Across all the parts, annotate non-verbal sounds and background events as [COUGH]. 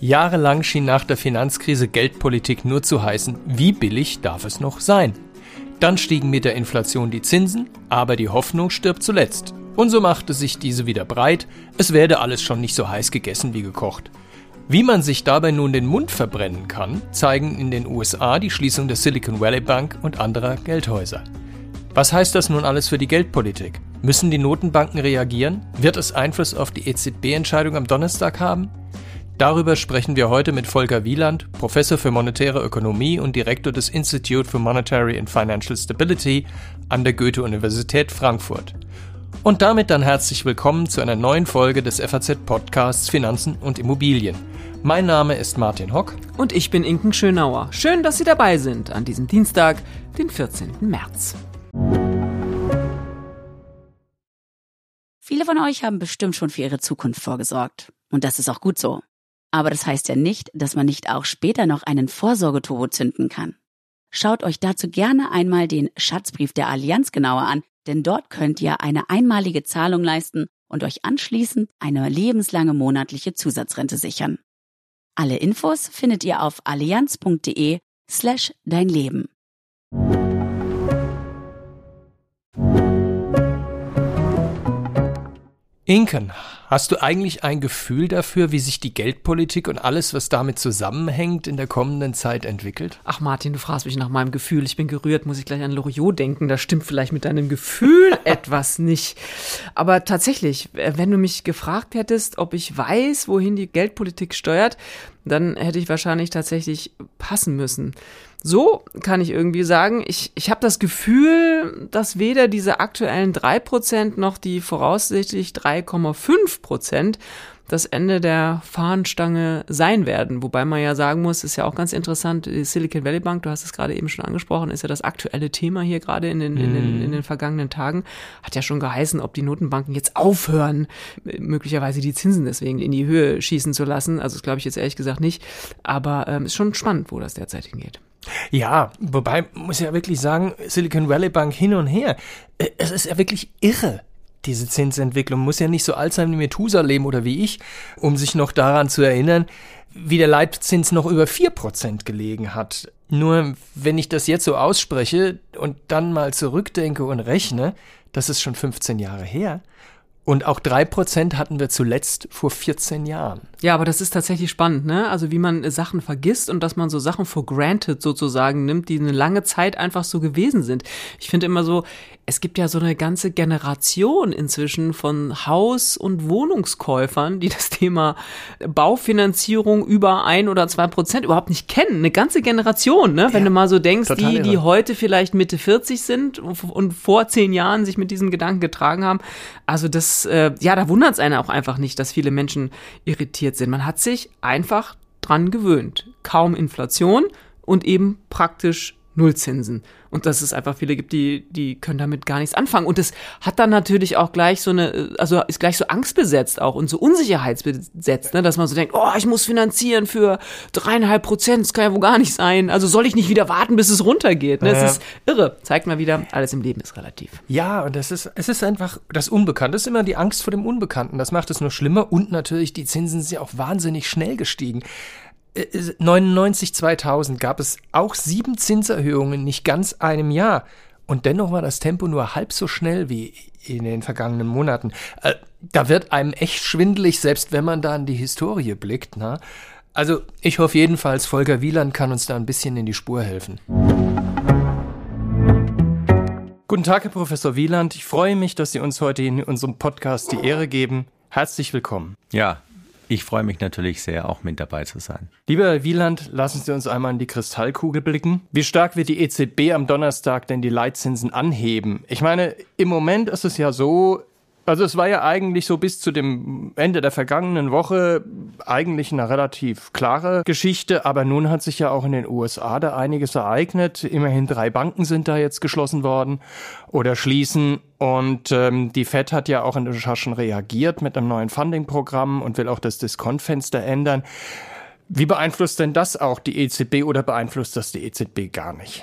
Jahrelang schien nach der Finanzkrise Geldpolitik nur zu heißen, wie billig darf es noch sein? Dann stiegen mit der Inflation die Zinsen, aber die Hoffnung stirbt zuletzt. Und so machte sich diese wieder breit, es werde alles schon nicht so heiß gegessen wie gekocht. Wie man sich dabei nun den Mund verbrennen kann, zeigen in den USA die Schließung der Silicon Valley Bank und anderer Geldhäuser. Was heißt das nun alles für die Geldpolitik? Müssen die Notenbanken reagieren? Wird es Einfluss auf die EZB-Entscheidung am Donnerstag haben? Darüber sprechen wir heute mit Volker Wieland, Professor für monetäre Ökonomie und Direktor des Institute for Monetary and Financial Stability an der Goethe-Universität Frankfurt. Und damit dann herzlich willkommen zu einer neuen Folge des FAZ-Podcasts Finanzen und Immobilien. Mein Name ist Martin Hock. Und ich bin Inken Schönauer. Schön, dass Sie dabei sind an diesem Dienstag, den 14. März. Viele von euch haben bestimmt schon für ihre Zukunft vorgesorgt. Und das ist auch gut so. Aber das heißt ja nicht, dass man nicht auch später noch einen Vorsorgeturbo zünden kann. Schaut euch dazu gerne einmal den Schatzbrief der Allianz genauer an, denn dort könnt ihr eine einmalige Zahlung leisten und euch anschließend eine lebenslange monatliche Zusatzrente sichern. Alle Infos findet ihr auf allianz.de slash dein Leben. Inken, hast du eigentlich ein Gefühl dafür, wie sich die Geldpolitik und alles, was damit zusammenhängt, in der kommenden Zeit entwickelt? Ach Martin, du fragst mich nach meinem Gefühl. Ich bin gerührt, muss ich gleich an Loriot denken. Da stimmt vielleicht mit deinem Gefühl [LAUGHS] etwas nicht. Aber tatsächlich, wenn du mich gefragt hättest, ob ich weiß, wohin die Geldpolitik steuert, dann hätte ich wahrscheinlich tatsächlich passen müssen. So kann ich irgendwie sagen, ich, ich habe das Gefühl, dass weder diese aktuellen drei Prozent noch die voraussichtlich 3,5 Prozent das Ende der Fahnenstange sein werden. Wobei man ja sagen muss, ist ja auch ganz interessant, die Silicon Valley Bank, du hast es gerade eben schon angesprochen, ist ja das aktuelle Thema hier gerade in den, in, den, mhm. in den vergangenen Tagen. Hat ja schon geheißen, ob die Notenbanken jetzt aufhören, möglicherweise die Zinsen deswegen in die Höhe schießen zu lassen. Also das glaube ich jetzt ehrlich gesagt nicht. Aber ähm, ist schon spannend, wo das derzeit hingeht. Ja, wobei muss ich ja wirklich sagen, Silicon Valley Bank hin und her. Äh, es ist ja wirklich irre, diese Zinsentwicklung. Muss ja nicht so alt sein wie Methusalem oder wie ich, um sich noch daran zu erinnern, wie der Leitzins noch über vier Prozent gelegen hat. Nur wenn ich das jetzt so ausspreche und dann mal zurückdenke und rechne, das ist schon 15 Jahre her. Und auch drei Prozent hatten wir zuletzt vor 14 Jahren. Ja, aber das ist tatsächlich spannend, ne? Also wie man Sachen vergisst und dass man so Sachen for granted sozusagen nimmt, die eine lange Zeit einfach so gewesen sind. Ich finde immer so, es gibt ja so eine ganze Generation inzwischen von Haus- und Wohnungskäufern, die das Thema Baufinanzierung über ein oder zwei Prozent überhaupt nicht kennen. Eine ganze Generation, ne? Wenn ja, du mal so denkst, die, irre. die heute vielleicht Mitte 40 sind und vor zehn Jahren sich mit diesem Gedanken getragen haben. Also das, äh, ja, da wundert es einen auch einfach nicht, dass viele Menschen irritiert sind. Man hat sich einfach dran gewöhnt. Kaum Inflation und eben praktisch Nullzinsen. Und dass es einfach viele gibt, die, die können damit gar nichts anfangen. Und es hat dann natürlich auch gleich so eine, also ist gleich so angstbesetzt auch und so unsicherheitsbesetzt, ne, dass man so denkt, oh, ich muss finanzieren für dreieinhalb Prozent, das kann ja wohl gar nicht sein. Also soll ich nicht wieder warten, bis es runtergeht. Ne? Ja. Es ist irre. Zeigt mal wieder, alles im Leben ist relativ. Ja, und das ist, es ist einfach das Unbekannte. Das ist immer die Angst vor dem Unbekannten. Das macht es nur schlimmer. Und natürlich, die Zinsen sind ja auch wahnsinnig schnell gestiegen. 99, 2000 gab es auch sieben Zinserhöhungen in nicht ganz einem Jahr. Und dennoch war das Tempo nur halb so schnell wie in den vergangenen Monaten. Äh, da wird einem echt schwindelig, selbst wenn man da in die Historie blickt. Na? Also ich hoffe jedenfalls, Volker Wieland kann uns da ein bisschen in die Spur helfen. Guten Tag, Herr Professor Wieland. Ich freue mich, dass Sie uns heute in unserem Podcast die Ehre geben. Herzlich willkommen. Ja, ich freue mich natürlich sehr, auch mit dabei zu sein. Lieber Herr Wieland, lassen Sie uns einmal in die Kristallkugel blicken. Wie stark wird die EZB am Donnerstag denn die Leitzinsen anheben? Ich meine, im Moment ist es ja so, also es war ja eigentlich so bis zu dem Ende der vergangenen Woche eigentlich eine relativ klare Geschichte, aber nun hat sich ja auch in den USA da einiges ereignet. Immerhin drei Banken sind da jetzt geschlossen worden oder schließen und ähm, die Fed hat ja auch in den Taschen reagiert mit einem neuen Funding-Programm und will auch das Diskontfenster ändern. Wie beeinflusst denn das auch die EZB oder beeinflusst das die EZB gar nicht?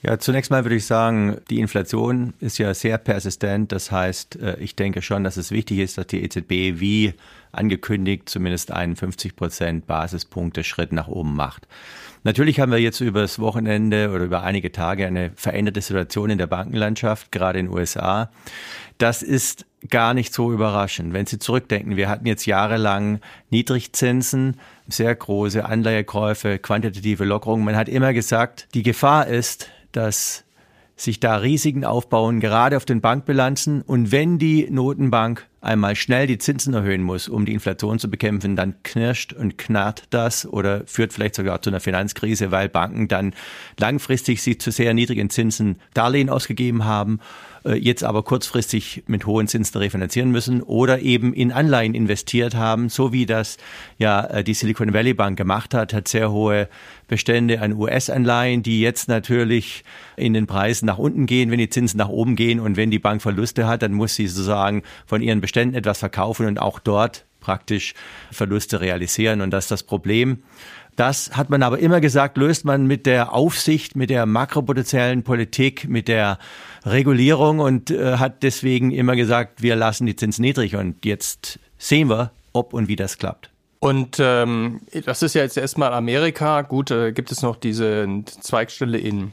Ja, zunächst mal würde ich sagen, die Inflation ist ja sehr persistent. Das heißt, äh, ich denke schon, dass es wichtig ist, dass die EZB wie angekündigt zumindest einen 50 Prozent Basispunkte Schritt nach oben macht. Natürlich haben wir jetzt über das Wochenende oder über einige Tage eine veränderte Situation in der Bankenlandschaft, gerade in den USA. Das ist gar nicht so überraschend. Wenn Sie zurückdenken, wir hatten jetzt jahrelang Niedrigzinsen, sehr große Anleihekäufe, quantitative Lockerungen. Man hat immer gesagt, die Gefahr ist, dass sich da Risiken aufbauen, gerade auf den Bankbilanzen. Und wenn die Notenbank einmal schnell die Zinsen erhöhen muss, um die Inflation zu bekämpfen, dann knirscht und knarrt das oder führt vielleicht sogar zu einer Finanzkrise, weil Banken dann langfristig sich zu sehr niedrigen Zinsen Darlehen ausgegeben haben jetzt aber kurzfristig mit hohen Zinsen refinanzieren müssen oder eben in Anleihen investiert haben, so wie das ja äh, die Silicon Valley Bank gemacht hat, hat sehr hohe Bestände an US-Anleihen, die jetzt natürlich in den Preisen nach unten gehen, wenn die Zinsen nach oben gehen und wenn die Bank Verluste hat, dann muss sie sozusagen von ihren Beständen etwas verkaufen und auch dort praktisch Verluste realisieren und das ist das Problem. Das hat man aber immer gesagt, löst man mit der Aufsicht, mit der makropotenziellen Politik, mit der Regulierung und äh, hat deswegen immer gesagt, wir lassen die Zinsen niedrig. Und jetzt sehen wir, ob und wie das klappt. Und ähm, das ist ja jetzt erstmal Amerika. Gut, äh, gibt es noch diese Zweigstelle in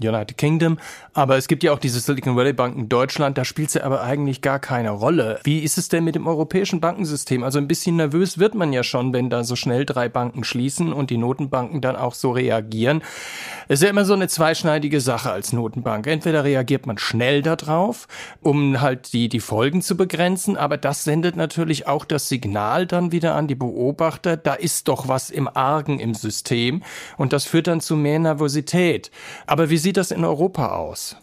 United Kingdom. Aber es gibt ja auch diese Silicon Valley Bank in Deutschland, da spielt sie aber eigentlich gar keine Rolle. Wie ist es denn mit dem europäischen Bankensystem? Also ein bisschen nervös wird man ja schon, wenn da so schnell drei Banken schließen und die Notenbanken dann auch so reagieren. Es ist ja immer so eine zweischneidige Sache als Notenbank. Entweder reagiert man schnell darauf, um halt die, die Folgen zu begrenzen, aber das sendet natürlich auch das Signal dann wieder an die Beobachter, da ist doch was im Argen im System und das führt dann zu mehr Nervosität. Aber wie sieht das in Europa aus?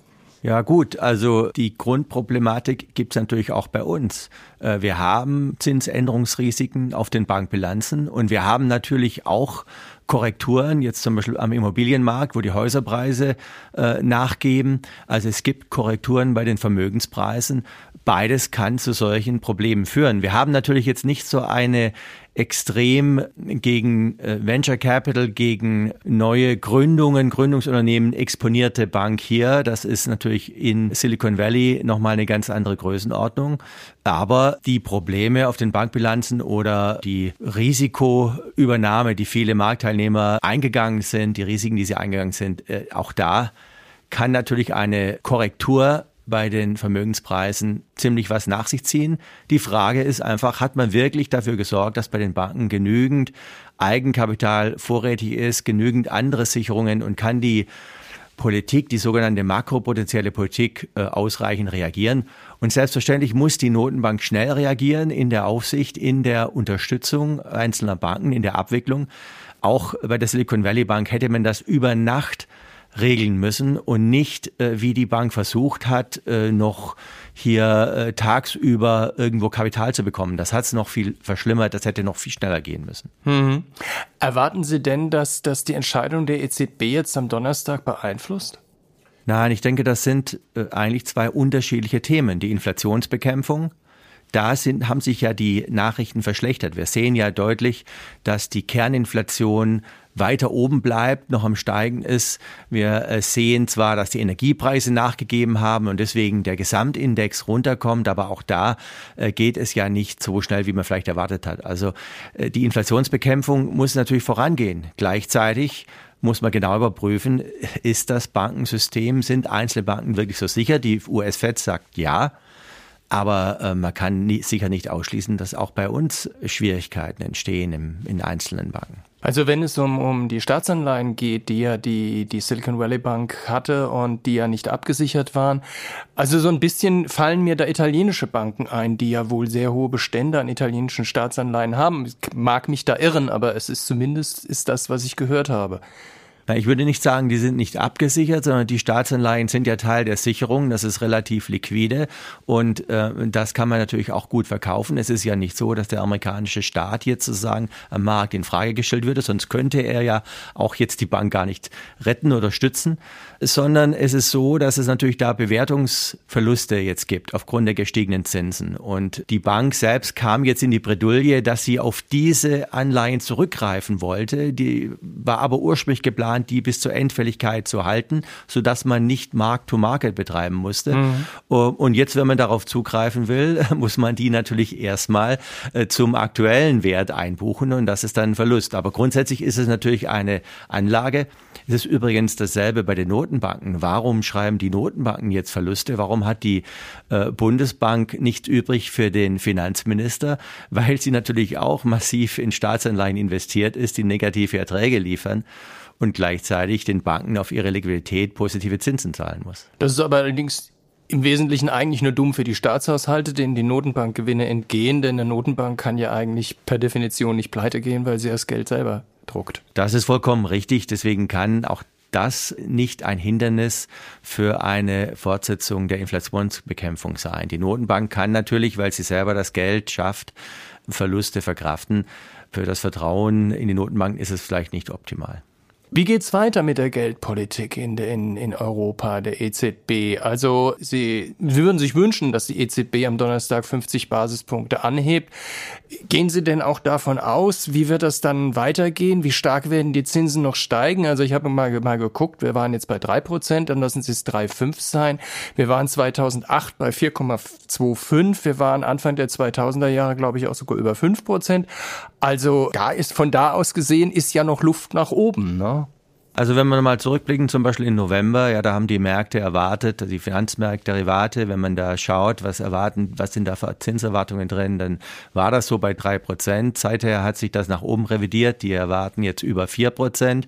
Ja gut, also die Grundproblematik gibt es natürlich auch bei uns. Äh, wir haben Zinsänderungsrisiken auf den Bankbilanzen und wir haben natürlich auch Korrekturen, jetzt zum Beispiel am Immobilienmarkt, wo die Häuserpreise äh, nachgeben. Also es gibt Korrekturen bei den Vermögenspreisen. Beides kann zu solchen Problemen führen. Wir haben natürlich jetzt nicht so eine extrem gegen äh, Venture Capital, gegen neue Gründungen, Gründungsunternehmen exponierte Bank hier. Das ist natürlich in Silicon Valley nochmal eine ganz andere Größenordnung. Aber die Probleme auf den Bankbilanzen oder die Risikoübernahme, die viele Marktteilnehmer eingegangen sind, die Risiken, die sie eingegangen sind, äh, auch da kann natürlich eine Korrektur bei den Vermögenspreisen ziemlich was nach sich ziehen. Die Frage ist einfach, hat man wirklich dafür gesorgt, dass bei den Banken genügend Eigenkapital vorrätig ist, genügend andere Sicherungen und kann die Politik, die sogenannte makropotenzielle Politik, äh, ausreichend reagieren. Und selbstverständlich muss die Notenbank schnell reagieren in der Aufsicht, in der Unterstützung einzelner Banken, in der Abwicklung. Auch bei der Silicon Valley Bank hätte man das über Nacht regeln müssen und nicht, äh, wie die Bank versucht hat, äh, noch hier äh, tagsüber irgendwo Kapital zu bekommen. Das hat es noch viel verschlimmert, das hätte noch viel schneller gehen müssen. Mhm. Erwarten Sie denn, dass, dass die Entscheidung der EZB jetzt am Donnerstag beeinflusst? Nein, ich denke, das sind äh, eigentlich zwei unterschiedliche Themen. Die Inflationsbekämpfung da sind, haben sich ja die Nachrichten verschlechtert. Wir sehen ja deutlich, dass die Kerninflation weiter oben bleibt, noch am Steigen ist. Wir äh, sehen zwar, dass die Energiepreise nachgegeben haben und deswegen der Gesamtindex runterkommt, aber auch da äh, geht es ja nicht so schnell, wie man vielleicht erwartet hat. Also äh, die Inflationsbekämpfung muss natürlich vorangehen. Gleichzeitig muss man genau überprüfen, ist das Bankensystem, sind einzelne Banken wirklich so sicher? Die US-Fed sagt ja. Aber äh, man kann nie, sicher nicht ausschließen, dass auch bei uns Schwierigkeiten entstehen im, in einzelnen Banken. Also wenn es um, um die Staatsanleihen geht, die ja die, die Silicon Valley Bank hatte und die ja nicht abgesichert waren, also so ein bisschen fallen mir da italienische Banken ein, die ja wohl sehr hohe Bestände an italienischen Staatsanleihen haben. Ich mag mich da irren, aber es ist zumindest ist das, was ich gehört habe. Ich würde nicht sagen, die sind nicht abgesichert, sondern die Staatsanleihen sind ja Teil der Sicherung. Das ist relativ liquide und äh, das kann man natürlich auch gut verkaufen. Es ist ja nicht so, dass der amerikanische Staat jetzt sozusagen am Markt in Frage gestellt würde, sonst könnte er ja auch jetzt die Bank gar nicht retten oder stützen, sondern es ist so, dass es natürlich da Bewertungsverluste jetzt gibt aufgrund der gestiegenen Zinsen. Und die Bank selbst kam jetzt in die Bredouille, dass sie auf diese Anleihen zurückgreifen wollte. Die war aber ursprünglich geplant, geplant, die bis zur Endfälligkeit zu halten, sodass man nicht Mark-to-Market betreiben musste. Mhm. Und jetzt, wenn man darauf zugreifen will, [LAUGHS] muss man die natürlich erstmal äh, zum aktuellen Wert einbuchen und das ist dann ein Verlust. Aber grundsätzlich ist es natürlich eine Anlage. Es ist übrigens dasselbe bei den Notenbanken. Warum schreiben die Notenbanken jetzt Verluste? Warum hat die äh, Bundesbank nichts übrig für den Finanzminister? Weil sie natürlich auch massiv in Staatsanleihen investiert ist, die negative Erträge liefern und gleichzeitig den Banken auf ihre Liquidität positive Zinsen zahlen muss. Das ist aber allerdings im Wesentlichen eigentlich nur dumm für die Staatshaushalte, denen die Notenbankgewinne entgehen, denn eine Notenbank kann ja eigentlich per Definition nicht pleite gehen, weil sie das Geld selber druckt. Das ist vollkommen richtig. Deswegen kann auch das nicht ein Hindernis für eine Fortsetzung der Inflationsbekämpfung sein. Die Notenbank kann natürlich, weil sie selber das Geld schafft, Verluste verkraften. Für das Vertrauen in die Notenbank ist es vielleicht nicht optimal. Wie geht's weiter mit der Geldpolitik in, in, in Europa, der EZB? Also Sie, Sie würden sich wünschen, dass die EZB am Donnerstag 50 Basispunkte anhebt. Gehen Sie denn auch davon aus, wie wird das dann weitergehen? Wie stark werden die Zinsen noch steigen? Also ich habe mal, mal geguckt, wir waren jetzt bei drei Prozent, dann lassen Sie es 3,5 sein. Wir waren 2008 bei 4,25. Wir waren Anfang der 2000er Jahre, glaube ich, auch sogar über 5 Prozent. Also da ist von da aus gesehen ist ja noch Luft nach oben. Ne? Also wenn wir mal zurückblicken, zum Beispiel in November, ja, da haben die Märkte erwartet, die Finanzmärkte, Derivate, wenn man da schaut, was erwarten, was sind da für Zinserwartungen drin, dann war das so bei drei Prozent. Seither hat sich das nach oben revidiert, die erwarten jetzt über vier Prozent.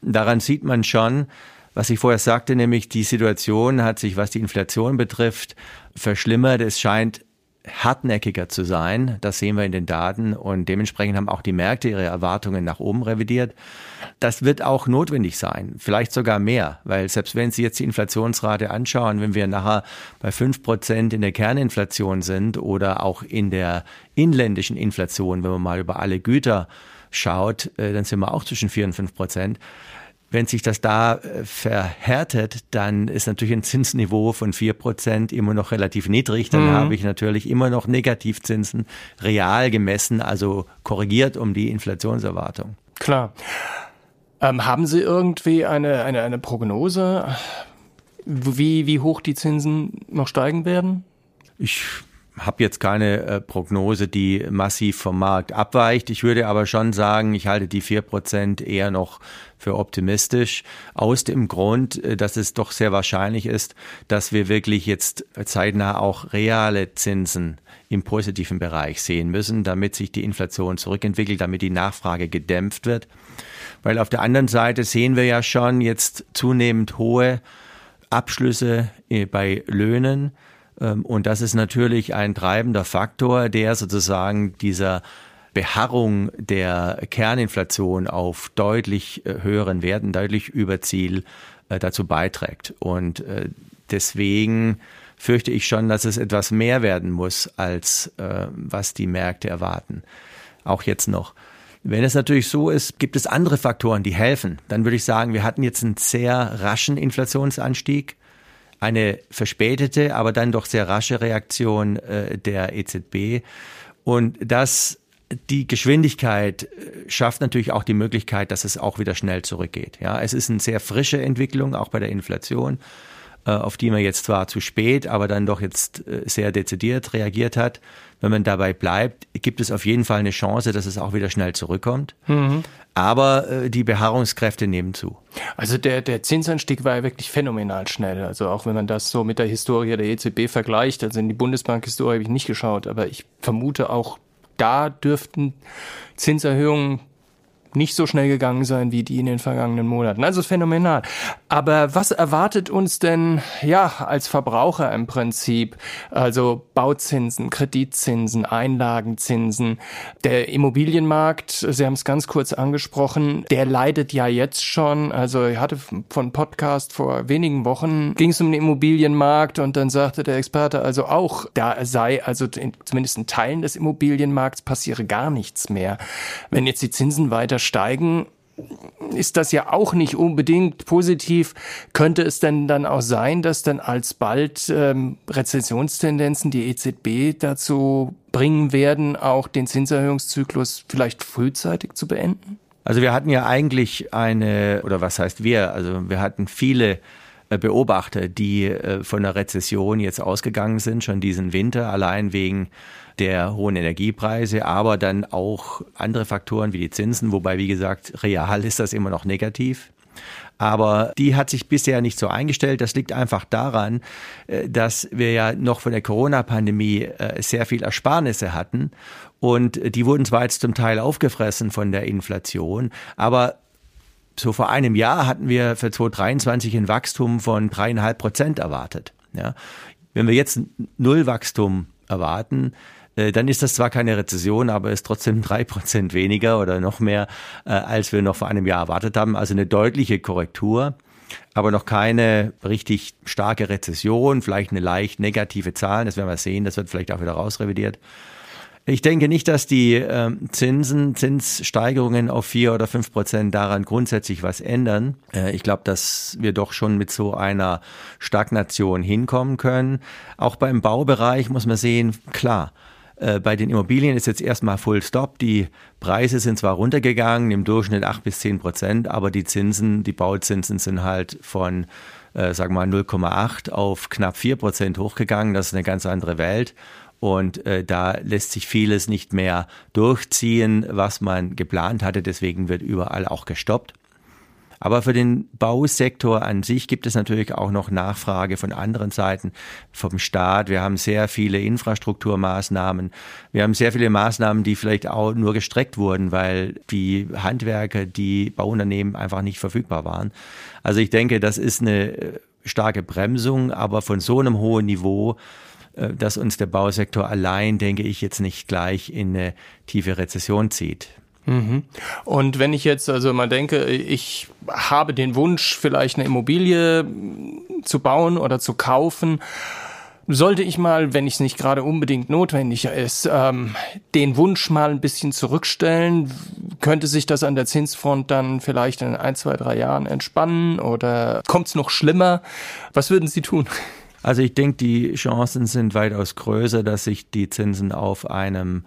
Daran sieht man schon, was ich vorher sagte, nämlich die Situation hat sich, was die Inflation betrifft, verschlimmert. Es scheint hartnäckiger zu sein. Das sehen wir in den Daten und dementsprechend haben auch die Märkte ihre Erwartungen nach oben revidiert. Das wird auch notwendig sein, vielleicht sogar mehr, weil selbst wenn Sie jetzt die Inflationsrate anschauen, wenn wir nachher bei fünf Prozent in der Kerninflation sind oder auch in der inländischen Inflation, wenn man mal über alle Güter schaut, äh, dann sind wir auch zwischen vier und fünf Prozent. Wenn sich das da äh, verhärtet, dann ist natürlich ein Zinsniveau von vier Prozent immer noch relativ niedrig. Dann mhm. habe ich natürlich immer noch Negativzinsen real gemessen, also korrigiert um die Inflationserwartung. Klar. Ähm, haben Sie irgendwie eine, eine, eine Prognose, wie, wie hoch die Zinsen noch steigen werden? Ich habe jetzt keine äh, Prognose, die massiv vom Markt abweicht. Ich würde aber schon sagen, ich halte die vier Prozent eher noch für optimistisch, aus dem Grund, äh, dass es doch sehr wahrscheinlich ist, dass wir wirklich jetzt zeitnah auch reale Zinsen im positiven Bereich sehen müssen, damit sich die Inflation zurückentwickelt, damit die Nachfrage gedämpft wird. Weil auf der anderen Seite sehen wir ja schon jetzt zunehmend hohe Abschlüsse äh, bei Löhnen ähm, und das ist natürlich ein treibender Faktor, der sozusagen dieser Beharrung der Kerninflation auf deutlich äh, höheren Werten, deutlich über Ziel äh, dazu beiträgt. Und äh, deswegen fürchte ich schon, dass es etwas mehr werden muss, als was die Märkte erwarten. Auch jetzt noch. Wenn es natürlich so ist, gibt es andere Faktoren, die helfen. Dann würde ich sagen, wir hatten jetzt einen sehr raschen Inflationsanstieg eine verspätete, aber dann doch sehr rasche Reaktion äh, der EZB. Und das die Geschwindigkeit äh, schafft natürlich auch die Möglichkeit, dass es auch wieder schnell zurückgeht. Ja, es ist eine sehr frische Entwicklung, auch bei der Inflation. Äh, auf die man jetzt zwar zu spät, aber dann doch jetzt äh, sehr dezidiert reagiert hat. Wenn man dabei bleibt, gibt es auf jeden Fall eine Chance, dass es auch wieder schnell zurückkommt. Mhm. Aber die Beharrungskräfte nehmen zu. Also der, der Zinsanstieg war ja wirklich phänomenal schnell. Also auch wenn man das so mit der Historie der EZB vergleicht, also in die Bundesbank-Historie habe ich nicht geschaut, aber ich vermute auch da dürften Zinserhöhungen nicht so schnell gegangen sein wie die in den vergangenen Monaten. Also phänomenal. Aber was erwartet uns denn, ja, als Verbraucher im Prinzip? Also Bauzinsen, Kreditzinsen, Einlagenzinsen. Der Immobilienmarkt, Sie haben es ganz kurz angesprochen, der leidet ja jetzt schon. Also ich hatte von Podcast vor wenigen Wochen, ging es um den Immobilienmarkt und dann sagte der Experte also auch, da sei also in, zumindest in Teilen des Immobilienmarkts passiere gar nichts mehr. Wenn jetzt die Zinsen weiter steigen, ist das ja auch nicht unbedingt positiv. Könnte es denn dann auch sein, dass dann alsbald ähm, Rezessionstendenzen die EZB dazu bringen werden, auch den Zinserhöhungszyklus vielleicht frühzeitig zu beenden? Also wir hatten ja eigentlich eine, oder was heißt wir, also wir hatten viele Beobachter, die äh, von der Rezession jetzt ausgegangen sind, schon diesen Winter, allein wegen der hohen Energiepreise, aber dann auch andere Faktoren wie die Zinsen, wobei, wie gesagt, real ist das immer noch negativ. Aber die hat sich bisher nicht so eingestellt. Das liegt einfach daran, äh, dass wir ja noch von der Corona-Pandemie sehr viel Ersparnisse hatten. Und die wurden zwar jetzt zum Teil aufgefressen von der Inflation, aber so vor einem Jahr hatten wir für 2023 ein Wachstum von dreieinhalb Prozent erwartet. Ja. Wenn wir jetzt null Wachstum erwarten, äh, dann ist das zwar keine Rezession, aber ist trotzdem drei Prozent weniger oder noch mehr, äh, als wir noch vor einem Jahr erwartet haben. Also eine deutliche Korrektur, aber noch keine richtig starke Rezession, vielleicht eine leicht negative Zahl. Das werden wir sehen. Das wird vielleicht auch wieder rausrevidiert. Ich denke nicht, dass die ähm, Zinsen, Zinssteigerungen auf vier oder fünf Prozent daran grundsätzlich was ändern. Äh, ich glaube, dass wir doch schon mit so einer Stagnation hinkommen können. Auch beim Baubereich muss man sehen, klar, äh, bei den Immobilien ist jetzt erstmal Full Stop. Die Preise sind zwar runtergegangen, im Durchschnitt acht bis zehn Prozent, aber die Zinsen, die Bauzinsen sind halt von äh, sagen wir mal 0,8 auf knapp vier Prozent hochgegangen. Das ist eine ganz andere Welt. Und äh, da lässt sich vieles nicht mehr durchziehen, was man geplant hatte. Deswegen wird überall auch gestoppt. Aber für den Bausektor an sich gibt es natürlich auch noch Nachfrage von anderen Seiten, vom Staat. Wir haben sehr viele Infrastrukturmaßnahmen. Wir haben sehr viele Maßnahmen, die vielleicht auch nur gestreckt wurden, weil die Handwerker, die Bauunternehmen einfach nicht verfügbar waren. Also ich denke, das ist eine äh, starke Bremsung, aber von so einem hohen Niveau dass uns der Bausektor allein, denke ich, jetzt nicht gleich in eine tiefe Rezession zieht. Mhm. Und wenn ich jetzt also mal denke, ich habe den Wunsch, vielleicht eine Immobilie zu bauen oder zu kaufen, sollte ich mal, wenn es nicht gerade unbedingt notwendig ist, ähm, den Wunsch mal ein bisschen zurückstellen, könnte sich das an der Zinsfront dann vielleicht in ein, zwei, drei Jahren entspannen oder kommt es noch schlimmer? Was würden Sie tun? Also ich denke, die Chancen sind weitaus größer, dass sich die Zinsen auf einem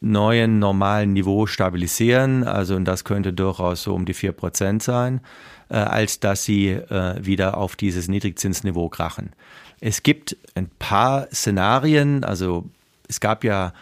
neuen normalen Niveau stabilisieren. Also und das könnte durchaus so um die vier Prozent sein, äh, als dass sie äh, wieder auf dieses Niedrigzinsniveau krachen. Es gibt ein paar Szenarien, also es gab ja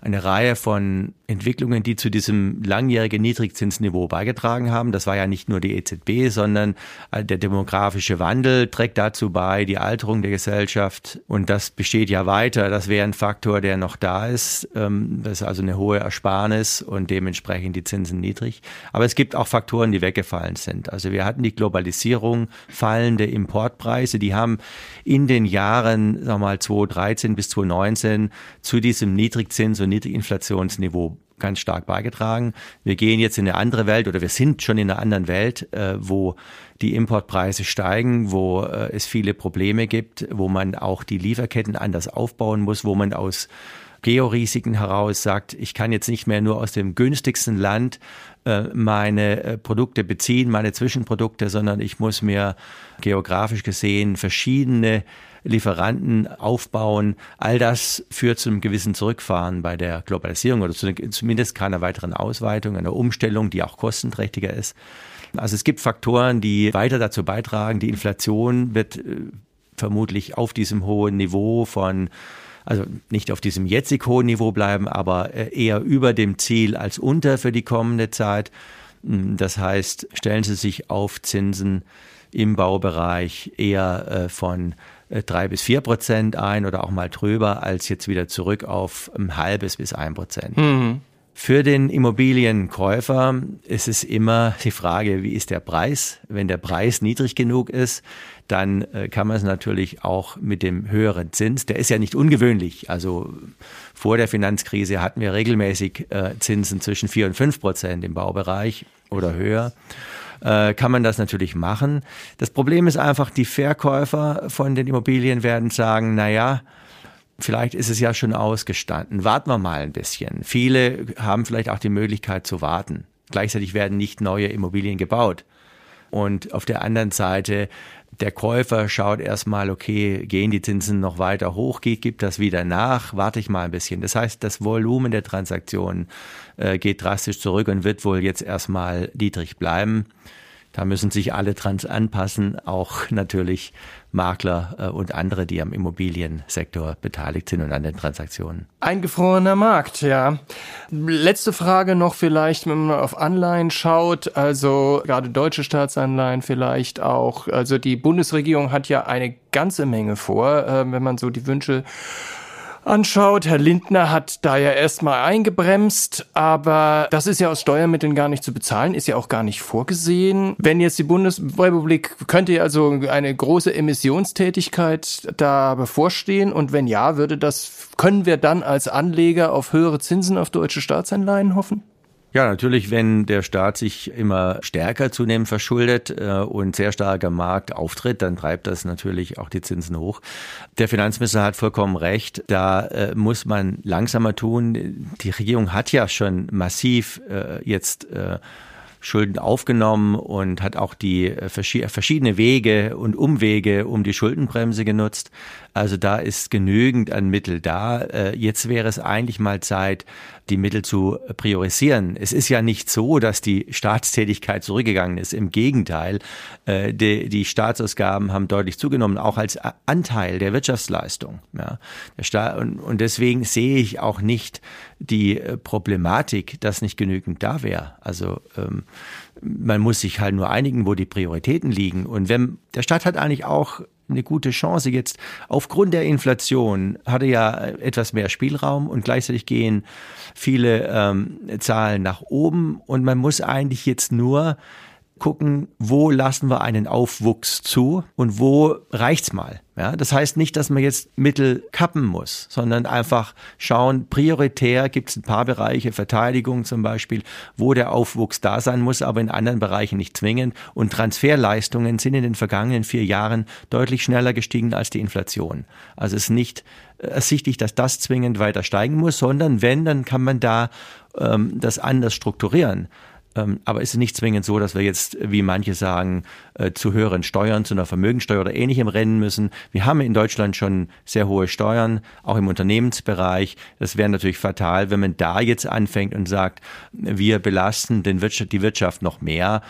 eine Reihe von Entwicklungen, die zu diesem langjährigen Niedrigzinsniveau beigetragen haben. Das war ja nicht nur die EZB, sondern äh, der demografische Wandel trägt dazu bei, die Alterung der Gesellschaft. Und das besteht ja weiter. Das wäre ein Faktor, der noch da ist. Ähm, das ist also eine hohe Ersparnis und dementsprechend die Zinsen niedrig. Aber es gibt auch Faktoren, die weggefallen sind. Also wir hatten die Globalisierung, fallende Importpreise, die haben in den Jahren, sagen wir mal, 2013 bis 2019 zu diesem Niedrigzins- und Niedriginflationsniveau ganz stark beigetragen. Wir gehen jetzt in eine andere Welt oder wir sind schon in einer anderen Welt, äh, wo die Importpreise steigen, wo äh, es viele Probleme gibt, wo man auch die Lieferketten anders aufbauen muss, wo man aus Georisiken heraus sagt, ich kann jetzt nicht mehr nur aus dem günstigsten Land äh, meine äh, Produkte beziehen, meine Zwischenprodukte, sondern ich muss mir geografisch gesehen verschiedene Lieferanten aufbauen. All das führt zu einem gewissen Zurückfahren bei der Globalisierung oder zu, zumindest keiner weiteren Ausweitung, einer Umstellung, die auch kostenträchtiger ist. Also es gibt Faktoren, die weiter dazu beitragen. Die Inflation wird äh, vermutlich auf diesem hohen Niveau von also nicht auf diesem jetzig hohen Niveau bleiben, aber äh, eher über dem Ziel als unter für die kommende Zeit. Hm, das heißt, stellen Sie sich auf Zinsen im Baubereich eher äh, von drei bis vier Prozent ein oder auch mal drüber, als jetzt wieder zurück auf ein halbes bis ein Prozent. Mhm. Für den Immobilienkäufer ist es immer die Frage, wie ist der Preis? Wenn der Preis niedrig genug ist, dann äh, kann man es natürlich auch mit dem höheren Zins, der ist ja nicht ungewöhnlich. Also vor der Finanzkrise hatten wir regelmäßig äh, Zinsen zwischen vier und fünf Prozent im Baubereich oder höher äh, kann man das natürlich machen. Das Problem ist einfach, die Verkäufer von den Immobilien werden sagen, na ja, vielleicht ist es ja schon ausgestanden. Warten wir mal ein bisschen. Viele haben vielleicht auch die Möglichkeit zu warten. Gleichzeitig werden nicht neue Immobilien gebaut. Und auf der anderen Seite der Käufer schaut erstmal, okay, gehen die Zinsen noch weiter hoch, geht, gibt das wieder nach, warte ich mal ein bisschen. Das heißt, das Volumen der Transaktionen äh, geht drastisch zurück und wird wohl jetzt erstmal niedrig bleiben. Da müssen sich alle dran anpassen, auch natürlich Makler äh, und andere, die am Immobiliensektor beteiligt sind und an den Transaktionen. Eingefrorener Markt, ja. Letzte Frage noch vielleicht, wenn man auf Anleihen schaut, also gerade deutsche Staatsanleihen vielleicht auch. Also die Bundesregierung hat ja eine ganze Menge vor, äh, wenn man so die Wünsche anschaut. Herr Lindner hat da ja erstmal eingebremst, aber das ist ja aus Steuermitteln gar nicht zu bezahlen, ist ja auch gar nicht vorgesehen. Wenn jetzt die Bundesrepublik könnte ja also eine große Emissionstätigkeit da bevorstehen und wenn ja, würde das, können wir dann als Anleger auf höhere Zinsen auf deutsche Staatsanleihen hoffen? Ja, natürlich, wenn der Staat sich immer stärker zunehmend verschuldet äh, und sehr starker Markt auftritt, dann treibt das natürlich auch die Zinsen hoch. Der Finanzminister hat vollkommen recht. Da äh, muss man langsamer tun. Die Regierung hat ja schon massiv äh, jetzt Schulden aufgenommen und hat auch die äh, verschiedene Wege und Umwege um die Schuldenbremse genutzt. Also da ist genügend an Mittel da. Äh, jetzt wäre es eigentlich mal Zeit, die Mittel zu priorisieren. Es ist ja nicht so, dass die Staatstätigkeit zurückgegangen ist. Im Gegenteil, äh, die, die Staatsausgaben haben deutlich zugenommen, auch als Anteil der Wirtschaftsleistung. Ja, und deswegen sehe ich auch nicht die Problematik, dass nicht genügend da wäre. Also ähm, man muss sich halt nur einigen, wo die Prioritäten liegen. Und wenn der Staat hat eigentlich auch eine gute Chance jetzt aufgrund der Inflation hat er ja etwas mehr Spielraum und gleichzeitig gehen viele ähm, Zahlen nach oben und man muss eigentlich jetzt nur gucken, wo lassen wir einen Aufwuchs zu und wo reicht's mal. Ja, das heißt nicht, dass man jetzt Mittel kappen muss, sondern einfach schauen, prioritär gibt es ein paar Bereiche, Verteidigung zum Beispiel, wo der Aufwuchs da sein muss, aber in anderen Bereichen nicht zwingend. Und Transferleistungen sind in den vergangenen vier Jahren deutlich schneller gestiegen als die Inflation. Also es ist nicht ersichtlich, dass das zwingend weiter steigen muss, sondern wenn, dann kann man da ähm, das anders strukturieren. Ähm, aber ist nicht zwingend so, dass wir jetzt, wie manche sagen, äh, zu höheren Steuern, zu einer Vermögensteuer oder ähnlichem rennen müssen. Wir haben in Deutschland schon sehr hohe Steuern, auch im Unternehmensbereich. Das wäre natürlich fatal, wenn man da jetzt anfängt und sagt, wir belasten den Wirtschaft, die Wirtschaft noch mehr.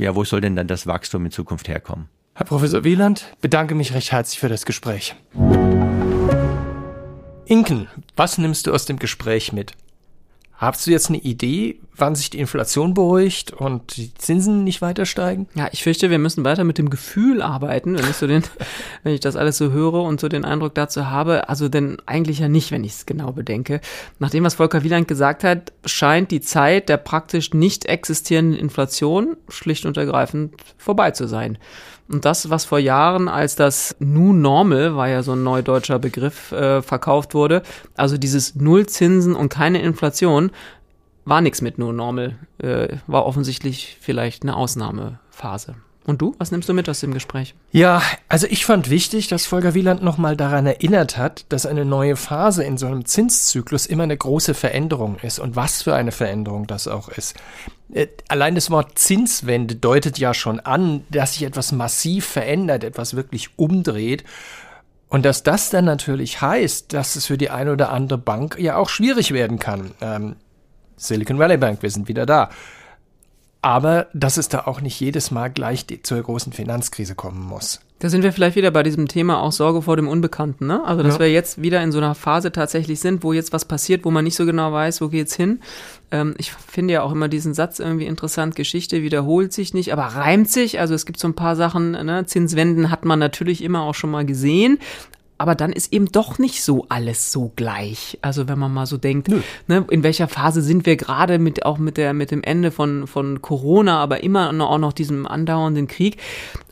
Ja, wo soll denn dann das Wachstum in Zukunft herkommen? Herr Professor Wieland, bedanke mich recht herzlich für das Gespräch. Inken, was nimmst du aus dem Gespräch mit? Hast du jetzt eine Idee, wann sich die Inflation beruhigt und die Zinsen nicht weiter steigen? Ja, ich fürchte, wir müssen weiter mit dem Gefühl arbeiten, wenn ich so den, [LAUGHS] wenn ich das alles so höre und so den Eindruck dazu habe. Also denn eigentlich ja nicht, wenn ich es genau bedenke. Nach dem, was Volker Wieland gesagt hat, scheint die Zeit der praktisch nicht existierenden Inflation schlicht und ergreifend vorbei zu sein. Und das, was vor Jahren als das New Normal, war ja so ein neudeutscher Begriff, äh, verkauft wurde, also dieses Nullzinsen und keine Inflation, war nichts mit New Normal, äh, war offensichtlich vielleicht eine Ausnahmephase. Und du, was nimmst du mit aus dem Gespräch? Ja, also ich fand wichtig, dass Volker Wieland nochmal daran erinnert hat, dass eine neue Phase in so einem Zinszyklus immer eine große Veränderung ist und was für eine Veränderung das auch ist. Äh, allein das Wort Zinswende deutet ja schon an, dass sich etwas massiv verändert, etwas wirklich umdreht. Und dass das dann natürlich heißt, dass es für die eine oder andere Bank ja auch schwierig werden kann. Ähm, Silicon Valley Bank, wir sind wieder da. Aber dass es da auch nicht jedes Mal gleich zur großen Finanzkrise kommen muss. Da sind wir vielleicht wieder bei diesem Thema auch Sorge vor dem Unbekannten, ne? Also, dass ja. wir jetzt wieder in so einer Phase tatsächlich sind, wo jetzt was passiert, wo man nicht so genau weiß, wo geht's hin. Ähm, ich finde ja auch immer diesen Satz irgendwie interessant, Geschichte wiederholt sich nicht, aber reimt sich. Also es gibt so ein paar Sachen, ne? Zinswenden hat man natürlich immer auch schon mal gesehen, aber dann ist eben doch nicht so alles so gleich. Also wenn man mal so denkt, ne, in welcher Phase sind wir gerade mit auch mit der mit dem Ende von von Corona, aber immer noch, auch noch diesem andauernden Krieg.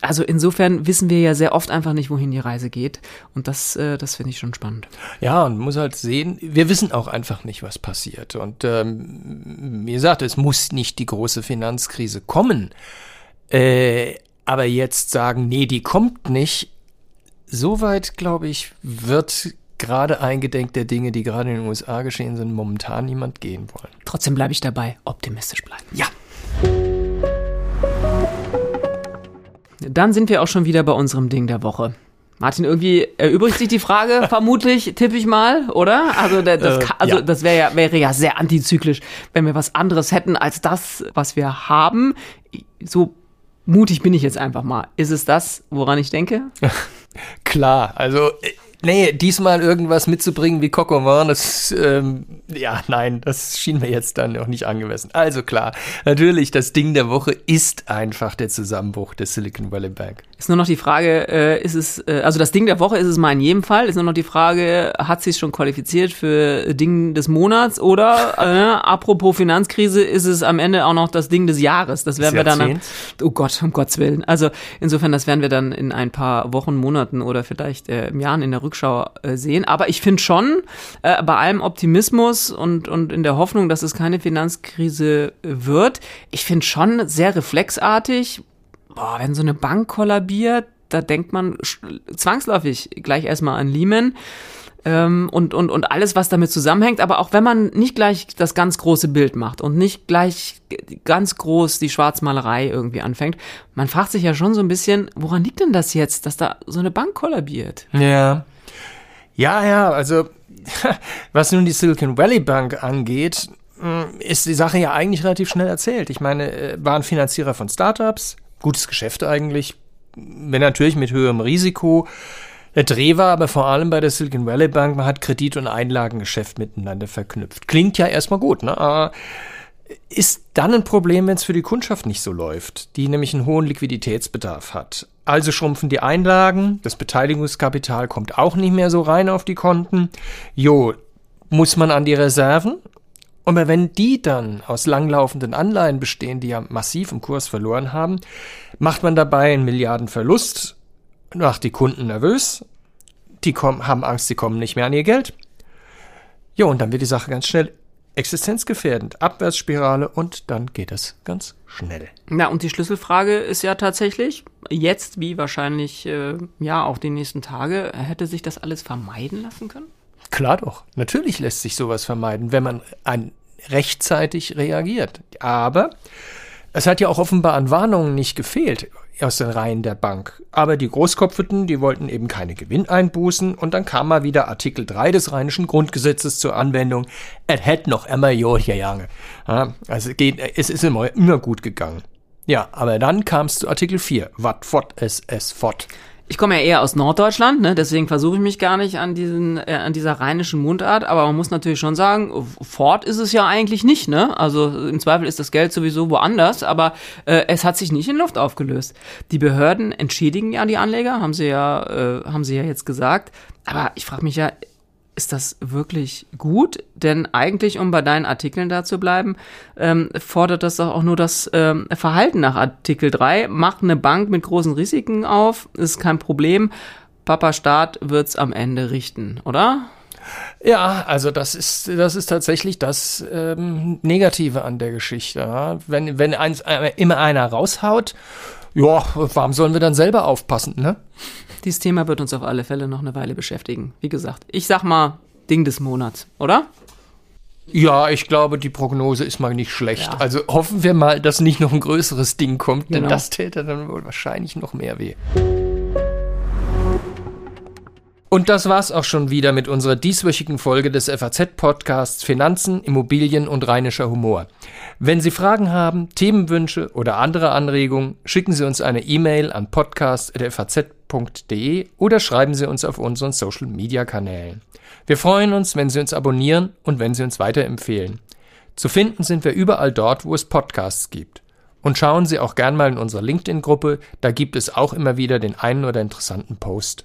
Also insofern wissen wir ja sehr oft einfach nicht, wohin die Reise geht und das äh, das finde ich schon spannend. Ja, und muss halt sehen, wir wissen auch einfach nicht, was passiert und ähm, wie gesagt, es muss nicht die große Finanzkrise kommen. Äh, aber jetzt sagen, nee, die kommt nicht, Soweit, glaube ich, wird gerade eingedenk der Dinge, die gerade in den USA geschehen sind, momentan niemand gehen wollen. Trotzdem bleibe ich dabei, optimistisch bleiben. Ja. Dann sind wir auch schon wieder bei unserem Ding der Woche. Martin, irgendwie erübrigt sich die Frage, [LAUGHS] vermutlich, tippe ich mal, oder? Also, das, Äh, also ja. das wäre ja, wäre ja sehr antizyklisch, wenn wir was anderes hätten als das, was wir haben. So mutig bin ich jetzt einfach mal. Ist es das, woran ich denke? [LAUGHS] Klar, also äh, nee, diesmal irgendwas mitzubringen wie au vin, das ähm, ja, nein, das schien mir jetzt dann noch nicht angemessen. Also klar, natürlich, das Ding der Woche ist einfach der Zusammenbruch der Silicon Valley Bank. Ist nur noch die Frage, äh, ist es, äh, also das Ding der Woche ist es mal in jedem Fall, ist nur noch die Frage, hat sie es schon qualifiziert für Ding des Monats oder, äh, apropos Finanzkrise, ist es am Ende auch noch das Ding des Jahres? Das werden wir dann, oh Gott, um Gottes Willen. Also insofern, das werden wir dann in ein paar Wochen, Monaten oder vielleicht äh, Jahren in der Rückschau äh, sehen. Aber ich finde schon, äh, bei allem Optimismus und, und in der Hoffnung, dass es keine Finanzkrise wird, ich finde schon sehr reflexartig, boah, wenn so eine Bank kollabiert, da denkt man zwangsläufig gleich erstmal an Lehman ähm, und, und, und alles, was damit zusammenhängt. Aber auch wenn man nicht gleich das ganz große Bild macht und nicht gleich ganz groß die Schwarzmalerei irgendwie anfängt, man fragt sich ja schon so ein bisschen, woran liegt denn das jetzt, dass da so eine Bank kollabiert? Ja. Ja, ja, also [LAUGHS] was nun die Silicon Valley Bank angeht, mh, ist die Sache ja eigentlich relativ schnell erzählt. Ich meine, äh, waren Finanzierer von Startups, gutes Geschäft eigentlich, wenn natürlich mit höherem Risiko. Der Dreh war aber vor allem bei der Silicon Valley Bank, man hat Kredit- und Einlagengeschäft miteinander verknüpft. Klingt ja erstmal gut, ne? Aber ist dann ein Problem, wenn es für die Kundschaft nicht so läuft, die nämlich einen hohen Liquiditätsbedarf hat. Also schrumpfen die Einlagen, das Beteiligungskapital kommt auch nicht mehr so rein auf die Konten. Jo, muss man an die Reserven? Aber wenn die dann aus langlaufenden Anleihen bestehen, die ja massiv im Kurs verloren haben, macht man dabei einen Milliardenverlust, macht die Kunden nervös, die kommen, haben Angst, sie kommen nicht mehr an ihr Geld. Jo, und dann wird die Sache ganz schnell existenzgefährdend, Abwärtsspirale und dann geht es ganz schnell. Na, und die Schlüsselfrage ist ja tatsächlich, jetzt wie wahrscheinlich, äh, ja, auch die nächsten Tage, hätte sich das alles vermeiden lassen können? Klar doch, natürlich lässt sich sowas vermeiden, wenn man ein, rechtzeitig reagiert. Aber es hat ja auch offenbar an Warnungen nicht gefehlt aus den Reihen der Bank. Aber die Großkopfeten, die wollten eben keine Gewinneinbußen und dann kam mal wieder Artikel 3 des Rheinischen Grundgesetzes zur Anwendung. Es hätte noch immer Jod gegangen. Ja, also geht, es ist immer, immer gut gegangen. Ja, aber dann kam es zu Artikel 4. Wat fort es es fort. Ich komme ja eher aus Norddeutschland, ne? deswegen versuche ich mich gar nicht an diesen, äh, an dieser rheinischen Mundart, aber man muss natürlich schon sagen, fort ist es ja eigentlich nicht, ne? Also im Zweifel ist das Geld sowieso woanders, aber äh, es hat sich nicht in Luft aufgelöst. Die Behörden entschädigen ja die Anleger, haben sie ja, äh, haben sie ja jetzt gesagt. Aber ich frage mich ja, ist das wirklich gut? Denn eigentlich, um bei deinen Artikeln da zu bleiben, ähm, fordert das doch auch nur das ähm, Verhalten nach Artikel 3. Macht eine Bank mit großen Risiken auf, ist kein Problem. Papa Staat wird's am Ende richten, oder? Ja, also das ist, das ist tatsächlich das ähm, Negative an der Geschichte. Ja? Wenn, wenn eins, äh, immer einer raushaut, ja, warum sollen wir dann selber aufpassen, ne? Dieses Thema wird uns auf alle Fälle noch eine Weile beschäftigen. Wie gesagt, ich sag mal Ding des Monats, oder? Ja, ich glaube, die Prognose ist mal nicht schlecht. Ja. Also hoffen wir mal, dass nicht noch ein größeres Ding kommt, denn Genau. das täte dann wohl wahrscheinlich noch mehr weh. Und das war's auch schon wieder mit unserer dieswöchigen Folge des FAZ-Podcasts Finanzen, Immobilien und rheinischer Humor. Wenn Sie Fragen haben, Themenwünsche oder andere Anregungen, schicken Sie uns eine E-Mail an podcast.faz.de oder schreiben Sie uns auf unseren Social-Media-Kanälen. Wir freuen uns, wenn Sie uns abonnieren und wenn Sie uns weiterempfehlen. Zu finden sind wir überall dort, wo es Podcasts gibt. Und schauen Sie auch gern mal in unsere LinkedIn-Gruppe, da gibt es auch immer wieder den einen oder interessanten Post.